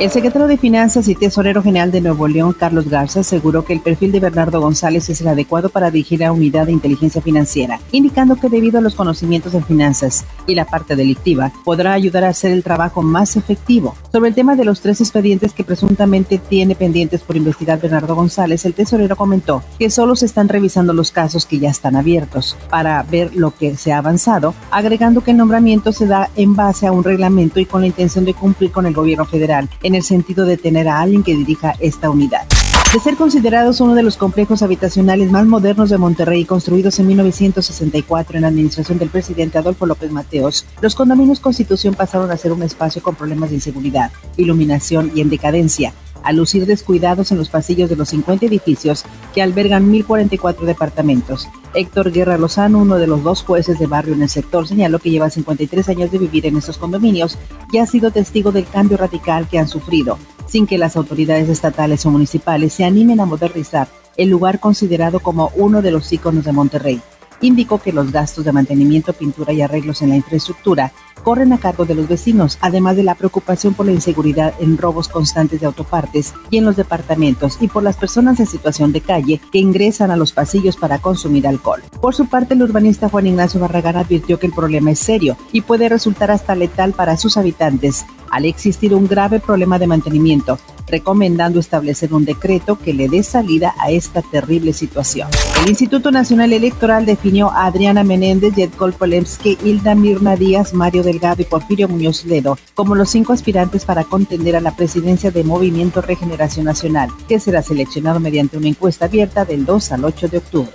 El secretario de Finanzas y Tesorero General de Nuevo León, Carlos Garza, aseguró que el perfil de Bernardo González es el adecuado para dirigir la unidad de inteligencia financiera, indicando que debido a los conocimientos en finanzas y la parte delictiva, podrá ayudar a hacer el trabajo más efectivo. Sobre el tema de los tres expedientes que presuntamente tiene pendientes por investigar Bernardo González, el tesorero comentó que solo se están revisando los casos que ya están abiertos para ver lo que se ha avanzado, agregando que el nombramiento se da en base a un reglamento y con la intención de cumplir con el gobierno federal en el sentido de tener a alguien que dirija esta unidad. De ser considerados uno de los complejos habitacionales más modernos de Monterrey, construidos en 1964 en la administración del presidente Adolfo López Mateos, los condominios Constitución pasaron a ser un espacio con problemas de inseguridad, iluminación y en decadencia, al lucir descuidados en los pasillos de los 50 edificios que albergan 1.044 departamentos. Héctor Guerra Lozano, uno de los dos jueces de barrio en el sector, señaló que lleva 53 años de vivir en estos condominios y ha sido testigo del cambio radical que han sufrido, sin que las autoridades estatales o municipales se animen a modernizar el lugar considerado como uno de los íconos de Monterrey indicó que los gastos de mantenimiento, pintura y arreglos en la infraestructura corren a cargo de los vecinos, además de la preocupación por la inseguridad en robos constantes de autopartes y en los departamentos y por las personas en situación de calle que ingresan a los pasillos para consumir alcohol. Por su parte, el urbanista Juan Ignacio Barragán advirtió que el problema es serio y puede resultar hasta letal para sus habitantes al existir un grave problema de mantenimiento, recomendando establecer un decreto que le dé salida a esta terrible situación. El Instituto Nacional Electoral definió a Adriana Menéndez, Jedkol Polemski, Hilda Mirna Díaz, Mario Delgado y Porfirio Muñoz Ledo como los cinco aspirantes para contender a la presidencia de Movimiento Regeneración Nacional, que será seleccionado mediante una encuesta abierta del 2 al 8 de octubre.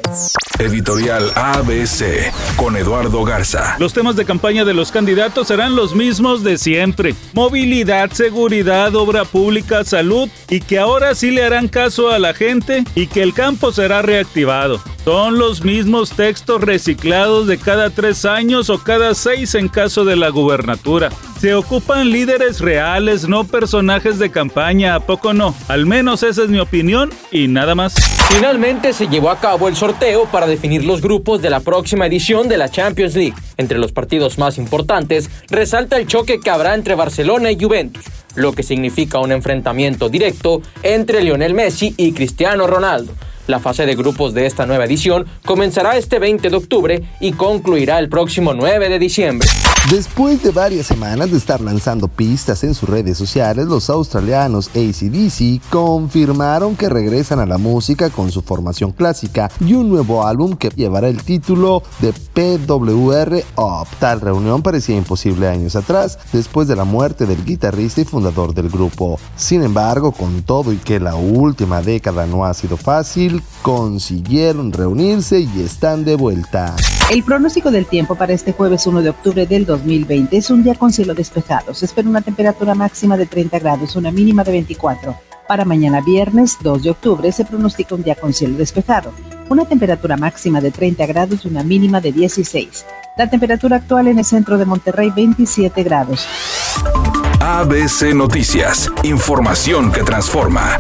Editorial ABC con Eduardo Garza. Los temas de campaña de los candidatos serán los mismos de siempre. Movilidad, seguridad, obra pública, salud y que ahora sí le harán caso a la gente y que el campo será reactivado. Son los mismos textos reciclados de cada tres años o cada seis en caso de la gubernatura. Se ocupan líderes reales, no personajes de campaña, ¿a poco no? Al menos esa es mi opinión y nada más. Finalmente se llevó a cabo el sorteo para definir los grupos de la próxima edición de la Champions League. Entre los partidos más importantes resalta el choque que habrá entre Barcelona y Juventus, lo que significa un enfrentamiento directo entre Lionel Messi y Cristiano Ronaldo. La fase de grupos de esta nueva edición comenzará este 20 de octubre y concluirá el próximo 9 de diciembre. Después de varias semanas de estar lanzando pistas en sus redes sociales, los australianos ACDC confirmaron que regresan a la música con su formación clásica y un nuevo álbum que llevará el título de PWR Up. Tal reunión parecía imposible años atrás, después de la muerte del guitarrista y fundador del grupo. Sin embargo, con todo y que la última década no ha sido fácil, consiguieron reunirse y están de vuelta. El pronóstico del tiempo para este jueves 1 de octubre del 2020 es un día con cielo despejado. Se espera una temperatura máxima de 30 grados, una mínima de 24. Para mañana viernes 2 de octubre se pronostica un día con cielo despejado. Una temperatura máxima de 30 grados y una mínima de 16. La temperatura actual en el centro de Monterrey 27 grados. ABC Noticias. Información que transforma.